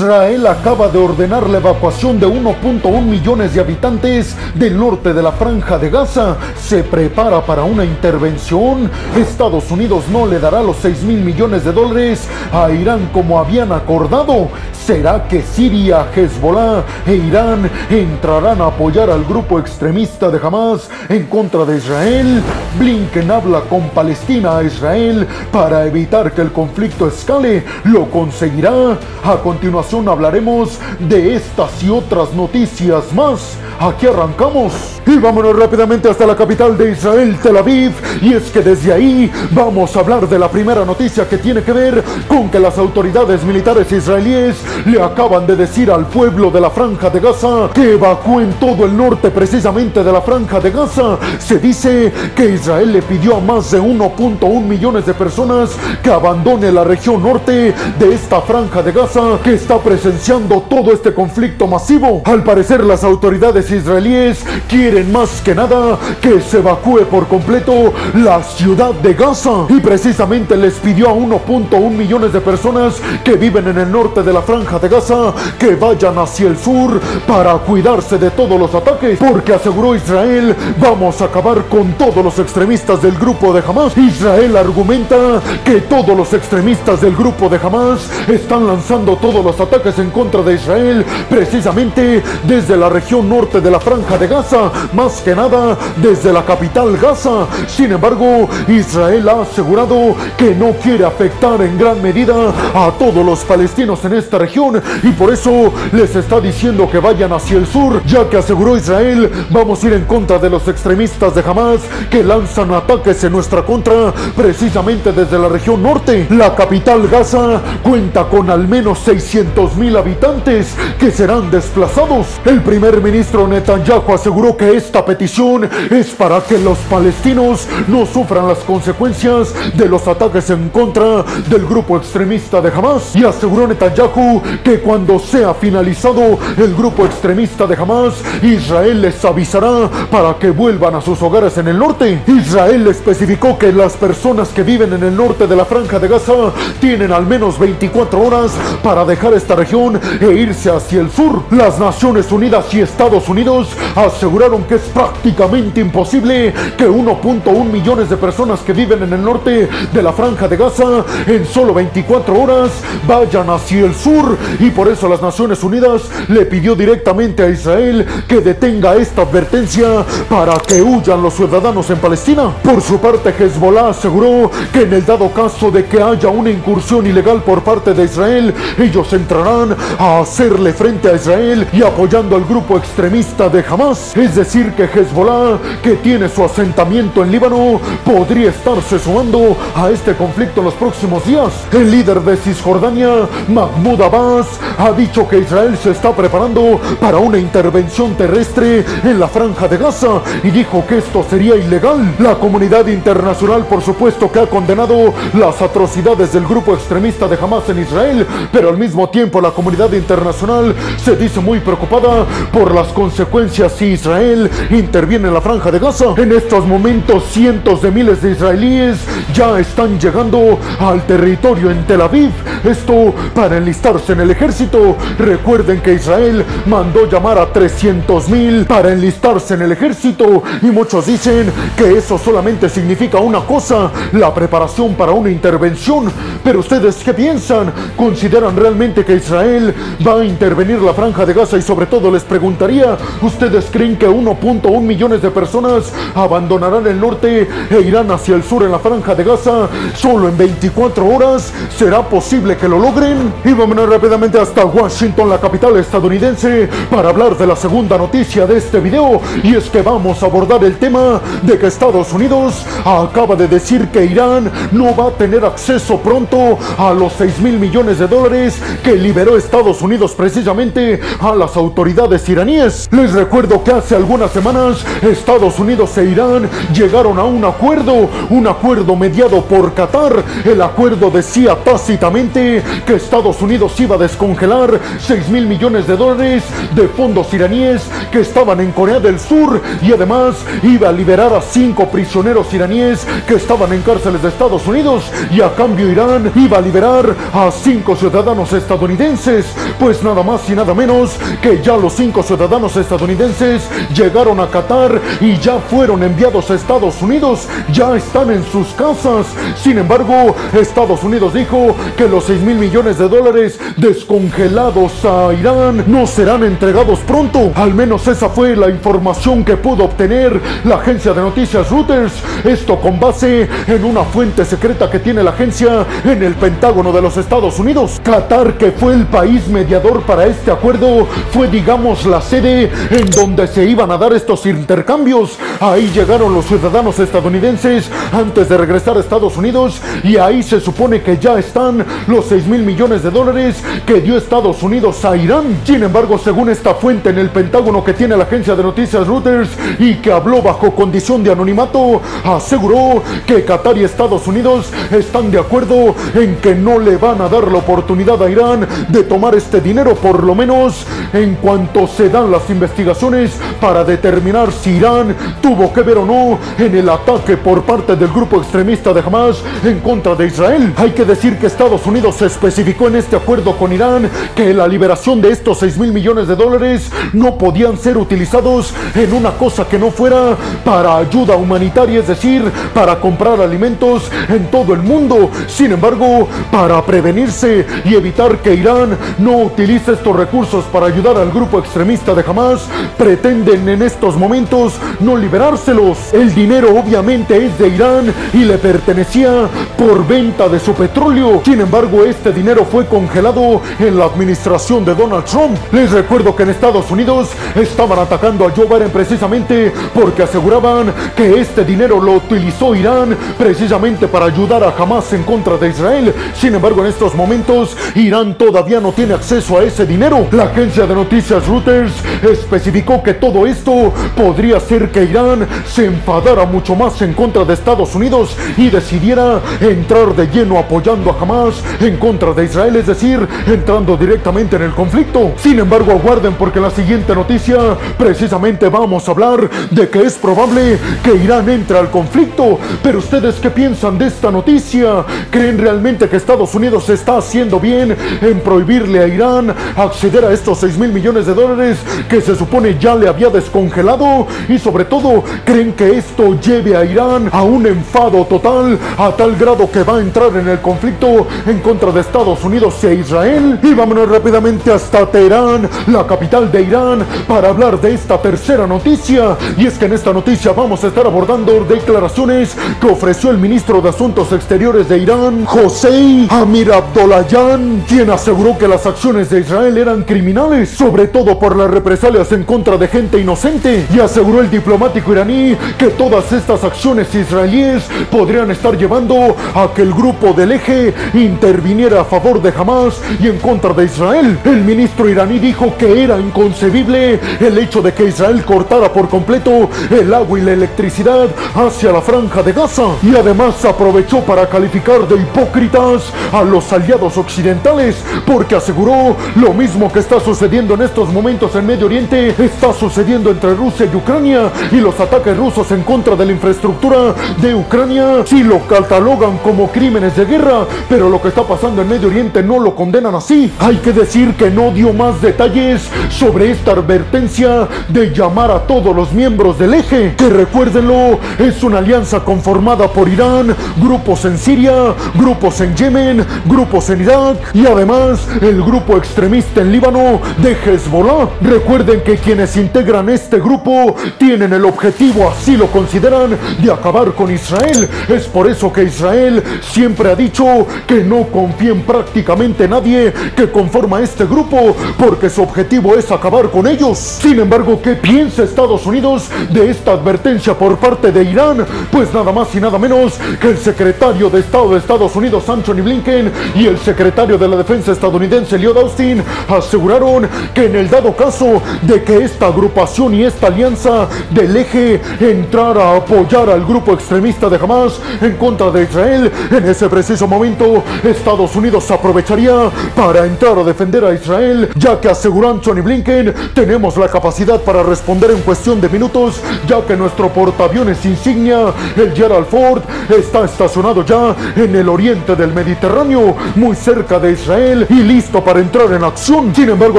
Israel acaba de ordenar la evacuación de 1.1 millones de habitantes del norte de la franja de Gaza. Se prepara para una intervención. Estados Unidos no le dará los 6 mil millones de dólares a Irán como habían acordado. ¿Será que Siria, Hezbollah e Irán entrarán a apoyar al grupo extremista de Hamas en contra de Israel? Blinken habla con Palestina a Israel para evitar que el conflicto escale. ¿Lo conseguirá? A continuación hablaremos de estas y otras noticias más. Aquí arrancamos y vámonos rápidamente hasta la capital de Israel, Tel Aviv. Y es que desde ahí vamos a hablar de la primera noticia que tiene que ver con que las autoridades militares israelíes le acaban de decir al pueblo de la franja de Gaza que evacúen todo el norte precisamente de la franja de Gaza. Se dice que Israel le pidió a más de 1.1 millones de personas que abandone la región norte de esta franja de Gaza que está presenciando todo este conflicto masivo. Al parecer las autoridades israelíes quieren más que nada que se evacúe por completo la ciudad de Gaza y precisamente les pidió a 1.1 millones de personas que viven en el norte de la franja de Gaza que vayan hacia el sur para cuidarse de todos los ataques porque aseguró Israel vamos a acabar con todos los extremistas del grupo de Hamas. Israel argumenta que todos los extremistas del grupo de Hamas están lanzando todos los ataques en contra de Israel precisamente desde la región norte de la franja de Gaza, más que nada desde la capital Gaza. Sin embargo, Israel ha asegurado que no quiere afectar en gran medida a todos los palestinos en esta región y por eso les está diciendo que vayan hacia el sur, ya que aseguró Israel, vamos a ir en contra de los extremistas de Hamas que lanzan ataques en nuestra contra precisamente desde la región norte. La capital Gaza cuenta con al menos 600 mil habitantes que serán desplazados. El primer ministro Netanyahu aseguró que esta petición es para que los palestinos no sufran las consecuencias de los ataques en contra del grupo extremista de Hamas. Y aseguró Netanyahu que cuando sea finalizado el grupo extremista de Hamas, Israel les avisará para que vuelvan a sus hogares en el norte. Israel especificó que las personas que viven en el norte de la franja de Gaza tienen al menos 24 horas para dejar esta región e irse hacia el sur. Las Naciones Unidas y Estados Unidos aseguraron que es prácticamente imposible que 1.1 millones de personas que viven en el norte de la franja de Gaza en solo 24 horas vayan hacia el sur y por eso las Naciones Unidas le pidió directamente a Israel que detenga esta advertencia para que huyan los ciudadanos en Palestina. Por su parte, Hezbollah aseguró que en el dado caso de que haya una incursión ilegal por parte de Israel, ellos entrarán a hacerle frente a Israel y apoyando al grupo extremista de Hamas. Es decir, que Hezbollah, que tiene su asentamiento en Líbano, podría estarse sumando a este conflicto en los próximos días. El líder de Cisjordania, Mahmoud Abbas, ha dicho que Israel se está preparando para una intervención terrestre en la franja de Gaza y dijo que esto sería ilegal. La comunidad internacional, por supuesto, que ha condenado las atrocidades del grupo extremista de Hamas en Israel, pero al mismo tiempo la comunidad internacional se dice muy preocupada por las consecuencias si Israel interviene en la franja de Gaza. En estos momentos cientos de miles de israelíes ya están llegando al territorio en Tel Aviv. Esto para enlistarse en el ejército. Recuerden que Israel mandó llamar a 300 mil para enlistarse en el ejército y muchos dicen que eso solamente significa una cosa, la preparación para una intervención. Pero ustedes qué piensan? ¿Consideran realmente que Israel va a intervenir la franja de Gaza y sobre todo les preguntaría, ¿ustedes creen que 1.1 millones de personas abandonarán el norte e irán hacia el sur en la franja de Gaza solo en 24 horas? ¿Será posible que lo logren? Y vámonos rápidamente hasta Washington, la capital estadounidense, para hablar de la segunda noticia de este video y es que vamos a abordar el tema de que Estados Unidos acaba de decir que Irán no va a tener acceso pronto a los 6 mil millones de dólares que liberó Estados Unidos precisamente a las autoridades iraníes. Les recuerdo que hace algunas semanas Estados Unidos e Irán llegaron a un acuerdo, un acuerdo mediado por Qatar. El acuerdo decía tácitamente que Estados Unidos iba a descongelar 6 mil millones de dólares de fondos iraníes que estaban en Corea del Sur y además iba a liberar a cinco prisioneros iraníes que estaban en cárceles de Estados Unidos y a cambio Irán iba a liberar a cinco ciudadanos estadounidenses. Pues nada más y nada menos que ya los cinco ciudadanos estadounidenses llegaron a Qatar y ya fueron enviados a Estados Unidos, ya están en sus casas. Sin embargo, Estados Unidos dijo que los 6 mil millones de dólares descongelados a Irán no serán entregados pronto. Al menos esa fue la información que pudo obtener la agencia de noticias Reuters. Esto con base en una fuente secreta que tiene la agencia en el Pentágono de los Estados Unidos. Qatar, que fue el país mediador para este acuerdo, fue digamos la sede en donde se iban a dar estos intercambios. Ahí llegaron los ciudadanos estadounidenses antes de regresar a Estados Unidos y ahí se supone que ya están los 6 mil millones de dólares que dio Estados Unidos a Irán. Sin embargo, según esta fuente en el Pentágono que tiene la agencia de noticias Reuters y que habló bajo condición de anonimato, aseguró que Qatar y Estados Unidos están de acuerdo en que no le van a dar la oportunidad a Irán de tomar este dinero, por lo menos en cuanto se dan las investigaciones para determinar si Irán tuvo que ver o no en el ataque por parte del grupo extremista de Hamas en contra de Israel. Hay que decir que Estados Unidos especificó en este acuerdo con Irán que la liberación de estos 6 mil millones de dólares no podían ser utilizados en una cosa que no fuera para ayuda humanitaria, es decir, para comprar alimentos en todo el mundo. Sin embargo, para prevenirse y evitar que Irán no utilice estos recursos para ayudar al grupo extremista de Hamas, pretenden en estos momentos no liberárselos. El dinero obviamente es de Irán y le pertenecía por venta de su petróleo. Sin embargo, este dinero fue congelado en la administración de Donald Trump. Les recuerdo que en Estados Unidos estaban atacando a Joe Biden precisamente porque aseguraban que este dinero lo utilizó Irán precisamente para ayudar a Hamas en contra de Israel. Sin embargo, en estos momentos Irán todavía no tiene acceso a ese dinero. La agencia de noticias Reuters especificó que todo esto podría hacer que Irán se enfadara mucho más en contra de Estados Unidos y decidiera entrar de lleno apoyando a Hamas en contra de Israel, es decir, entrando directamente en el conflicto. Sin embargo, aguarden porque la siguiente noticia precisamente vamos a hablar de que es probable que Irán entre al conflicto. Pero ustedes qué piensan de esta noticia? ¿Creen realmente que Estados Unidos está haciendo bien en prohibirle a Irán acceder a estos 6 mil millones de dólares que se supone ya le había descongelado? Y sobre todo, ¿creen que esto lleve a Irán a un enfado total a tal grado que va a entrar en el conflicto en contra de Estados Unidos e Israel? Y vámonos rápidamente hasta Teherán, la capital de Irán, para hablar de esta tercera noticia. Y es que en esta noticia vamos a estar abordando declaraciones que ofreció el ministro de Asuntos Exteriores de Irán, José Amir Abdollayan, quien aseguró que las acciones de Israel eran criminales, sobre todo por las represalias en contra de gente inocente. Y aseguró el diplomático iraní que todas estas acciones israelíes podrían estar llevando a que el grupo del eje interviniera a favor de Hamas y en contra de Israel. El ministro iraní dijo que era inconcebible el hecho de que Israel cortara por completo el agua y la electricidad hacia la franja de Gaza y además aprovechó para calificar de hipócritas a los aliados occidentales porque aseguró lo mismo que está sucediendo en estos momentos en Medio Oriente está sucediendo entre Rusia y Ucrania y los ataques rusos en contra de la infraestructura de Ucrania sí lo catalogan como crímenes de guerra, pero lo que está pasando en Medio Oriente no lo condenan así. Hay que decir que no dio más detalles sobre esta advertencia de llamar a todos los miembros del eje, que recuérdenlo, es una alianza conformada por Irán, grupos en Siria, grupos en Yemen, grupos en Irak y además el grupo extremista en Líbano de Hezbollah. Recuerden que quienes integran este grupo tienen el objetivo, así lo consideran, de acabar con Israel. Es por eso que Israel siempre ha dicho que no confía en prácticamente nadie que conforma este grupo, porque su objetivo es acabar con ellos. Sin embargo, ¿qué piensa Estados Unidos de esta advertencia por parte de Irán? Pues nada más y nada menos que el secretario de Estado de Estados Unidos, Anthony Blinken, y el secretario de la Defensa estadounidense, Lloyd Austin, aseguraron que en el dado caso de que esta agrupación y esta alianza del eje entrara a apoyar al grupo extremista de Hamas en contra de Israel. En ese preciso momento, Estados Unidos aprovecharía para entrar a defender a Israel, ya que aseguró Anthony Blinken, tenemos la capacidad para responder en cuestión de minutos, ya que nuestro portaaviones insignia, el Gerald Ford, está estacionado ya en el oriente del Mediterráneo, muy cerca de Israel y listo para entrar en acción. Sin embargo,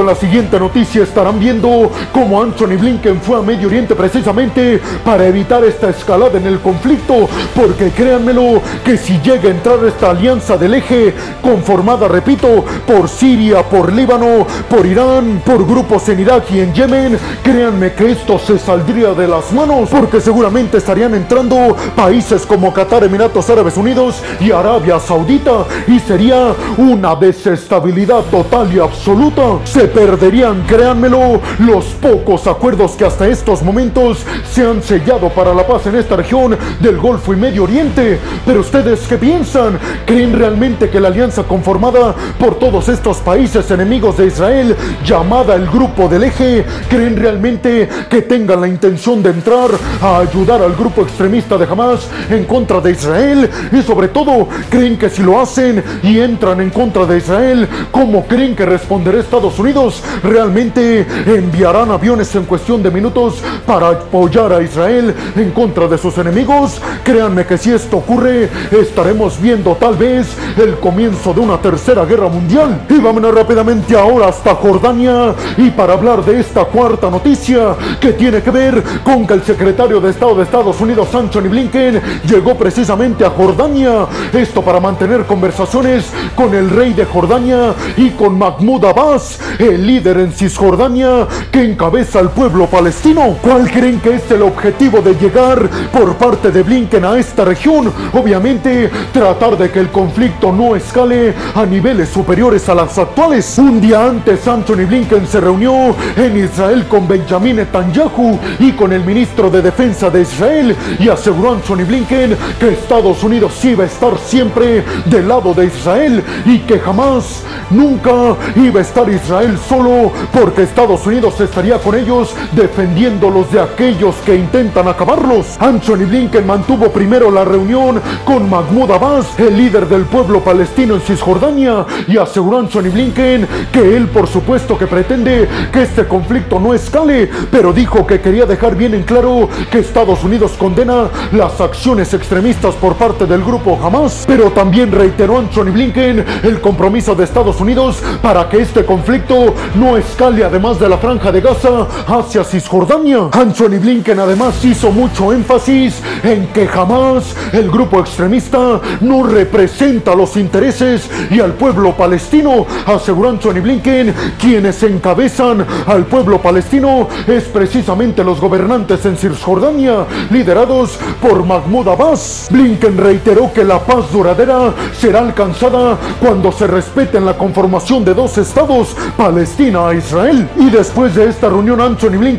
en la siguiente noticia estarán viendo cómo Anthony Blinken fue a Medio Oriente precisamente para evitar esta escalada en el conflicto, porque créanmelo que si llega a entrar esta alianza del eje, conformada, repito, por Siria, por Líbano, por Irán, por grupos en Irak y en Yemen, créanme que esto se saldría de las manos, porque seguramente estarían entrando países como Qatar, Emiratos Árabes Unidos y Arabia Saudita, y sería una desestabilidad total y absoluta. Se perderían, créanmelo, los pocos acuerdos que hasta estos momentos se han sellado para la paz en esta región del Golfo y Medio Oriente. Pero ustedes, ¿qué piensan? ¿Creen realmente que la alianza conformada por todos estos países enemigos de Israel, llamada el Grupo del Eje, creen realmente que tengan la intención de entrar a ayudar al grupo extremista de Hamas en contra de Israel? Y sobre todo, ¿creen que si lo hacen y entran en contra de Israel, cómo creen que responderá Estados Unidos? ¿Realmente enviarán aviones en cuestión de minutos para apoyar a Israel en contra de sus enemigos? Créanme que si esto ocurre, estaremos viendo tal vez el comienzo de una tercera guerra mundial. Y vámonos rápidamente ahora hasta Jordania y para hablar de esta cuarta noticia que tiene que ver con que el secretario de Estado de Estados Unidos, Anthony Blinken, llegó precisamente a Jordania. Esto para mantener conversaciones con el rey de Jordania y con Mahmoud Abbas, el líder en Cisjordania que encabeza al pueblo palestino. ¿Cuál creen que es el objetivo de llegar por parte de Blinken a esta región? Obviamente, tratar de que el conflicto no escale a niveles superiores a las actuales. Un día antes, Anthony Blinken se reunió en Israel con Benjamin Netanyahu y con el ministro de Defensa de Israel y aseguró Anthony Blinken que Estados Unidos iba a estar siempre del lado de Israel y que jamás, nunca iba a estar Israel solo porque Estados Unidos estaría con ellos defendiéndolos de aquellos que intentan acabarlos. Anthony Blinken mantuvo primero la reunión con Mahmoud Abbas, el líder del pueblo palestino en Cisjordania, y aseguró Anthony Blinken que él por supuesto que pretende que este conflicto no escale, pero dijo que quería dejar bien en claro que Estados Unidos condena las acciones extremistas por parte del grupo Hamas, pero también reiteró Anthony Blinken el compromiso de Estados Unidos para que este conflicto no escale además de la franja de Gaza hacia Cisjordania. Anthony Blinken además hizo mucho énfasis en que jamás el grupo extremista no representa los intereses y al pueblo palestino, aseguró Anthony Blinken, quienes encabezan al pueblo palestino es precisamente los gobernantes en Cisjordania, liderados por Mahmoud Abbas. Blinken reiteró que la paz duradera será alcanzada cuando se respete la conformación de dos estados, Palestina e Israel. Y después de esta reunión, Anthony Blinken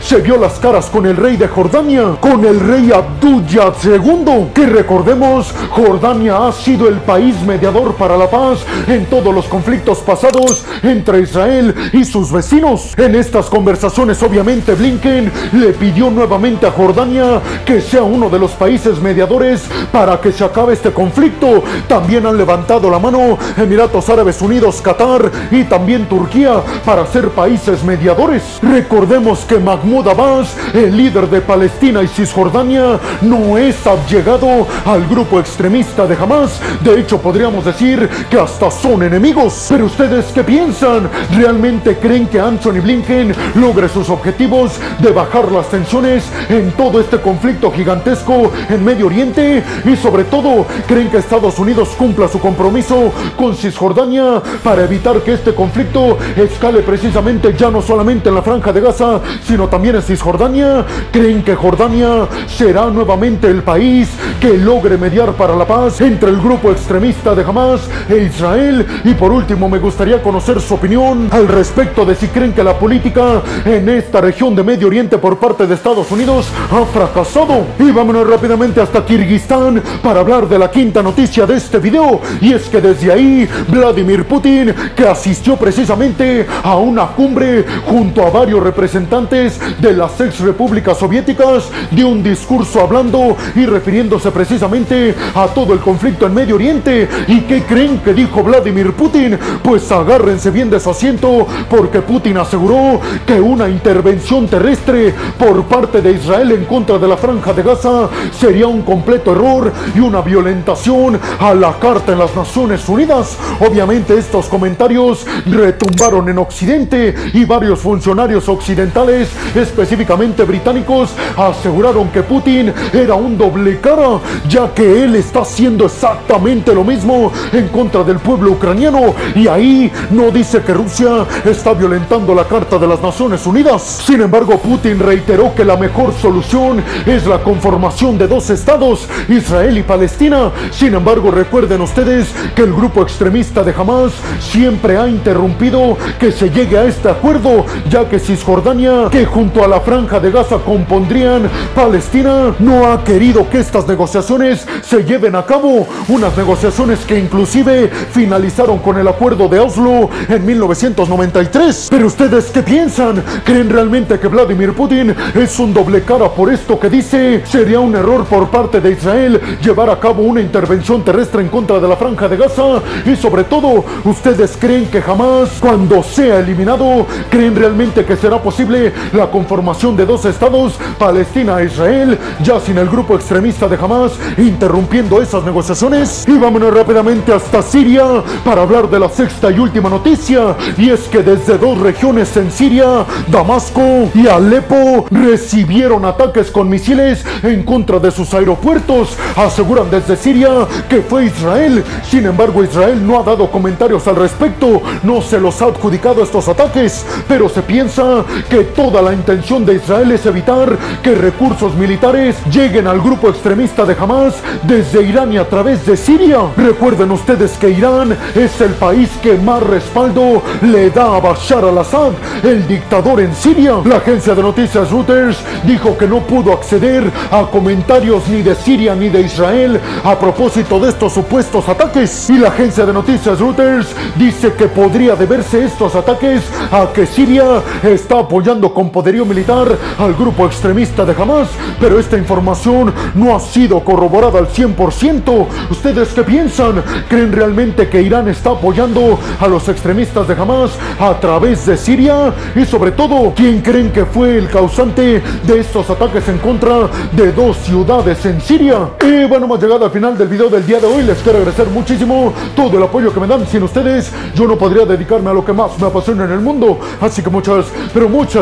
se vio las caras con el rey de Jordania, con el rey Abdullah II, que recordemos, Jordania ha sido el país mediador para la paz en todos los conflictos pasados entre Israel y sus vecinos. En estas conversaciones, obviamente, Blinken le pidió nuevamente a Jordania que sea uno de los países mediadores para que se acabe este conflicto. También han levantado la mano Emiratos Árabes Unidos, Qatar y también Turquía para ser países mediadores. Recordemos que Mahmoud Abbas, el líder de Palestina y Cisjordania, no es abyegado al grupo extremista de Hamas. De hecho, podríamos decir que hasta son enemigos. Pero ustedes qué piensan? ¿Realmente creen que Anthony Blinken logre sus objetivos de bajar las tensiones en todo este conflicto gigantesco en Medio Oriente? Y sobre todo, ¿creen que Estados Unidos cumpla su compromiso con Cisjordania para evitar que este conflicto escale precisamente ya no solamente en la franja de Gaza, sino también en Cisjordania? ¿Creen que Jordania será nuevamente el país que logre mediar para la paz entre el grupo extremista de Hamas e Israel? Y por último, me gustaría conocer su opinión al respecto de si creen que la política en esta región de Medio Oriente por parte de Estados Unidos ha fracasado. Y vámonos rápidamente hasta Kirguistán para hablar de la quinta noticia de este video. Y es que desde ahí, Vladimir Putin, que asistió precisamente a una cumbre junto a varios representantes de las ex repúblicas soviéticas, dio un discurso hablando y refiriéndose precisamente a todo el conflicto en Medio Oriente. ¿Y qué creen que dijo Vladimir Putin? Pues agárrense bien de su asiento porque Putin aseguró que una intervención terrestre por parte de Israel en contra de la franja de Gaza sería un completo error y una violentación a la Carta en las Naciones Unidas. Obviamente estos comentarios retumbaron en Occidente y varios funcionarios occidentales, específicamente británicos, aseguraron que Putin era un doble cara, ya que él está haciendo exactamente lo mismo en contra del pueblo ucraniano y ahí no dice que Rusia está violentando la Carta de las Naciones Unidas. Sin embargo, Putin reiteró que la mejor solución es la conformación de dos estados, Israel y Palestina. Sin embargo, recuerden ustedes que el grupo extremista de Hamas siempre ha interrumpido que se llegue a este acuerdo, ya que Cisjordania, que junto a la franja de Gaza compondrían Palestina, no ha querido que estas negociaciones se lleven a cabo. Unas negociaciones que inclusive finalizaron con el acuerdo de Oslo en 1993. Pero ustedes qué piensan? ¿Creen realmente que Vladimir Putin es un doble cara por esto que dice? Sería un error por parte de Israel llevar a cabo una intervención terrestre en contra de la franja de Gaza y sobre todo, ¿ustedes creen que jamás cuando sea eliminado, creen realmente que será posible la conformación de dos estados, Palestina e Israel, ya sin el grupo extremista de Hamas interrumpiendo esas negociaciones? Y vámonos rápidamente hasta Siria para hablar de la sexta y última noticia, y es que desde dos regiones en Siria, Damasco y Alepo, recibieron ataques con misiles en contra de sus aeropuertos. Aseguran desde Siria que fue Israel. Sin embargo, Israel no ha dado comentarios al respecto, no se los ha adjudicado estos ataques, pero se piensa que toda la intención de Israel es evitar que recursos militares lleguen al grupo extremista de Hamas desde Irán y a través de Siria. Recuerden ustedes que Irán es el país que más respaldo le da a Bashar al-Assad, el dictador en Siria. La agencia de noticias Reuters dijo que no pudo acceder a comentarios ni de Siria ni de Israel a propósito de estos supuestos ataques. Y la agencia de noticias Reuters dice que podría deberse estos ataques a que Siria está apoyando con poderío militar al grupo extremista de Hamas, pero esta información no ha sido corroborada al 100%. ¿Ustedes qué piensan? ¿Creen realmente que Irán está apoyando a los extremistas de Hamas a través de Siria? Y sobre todo, ¿quién creen que fue el causante de estos ataques en contra de dos ciudades en Siria? Y bueno, hemos llegado al final del video del día de hoy. Les quiero agradecer muchísimo todo el apoyo que me dan. Sin ustedes, yo no podría dedicarme a lo que más me apasiona en el mundo. Así que muchas, pero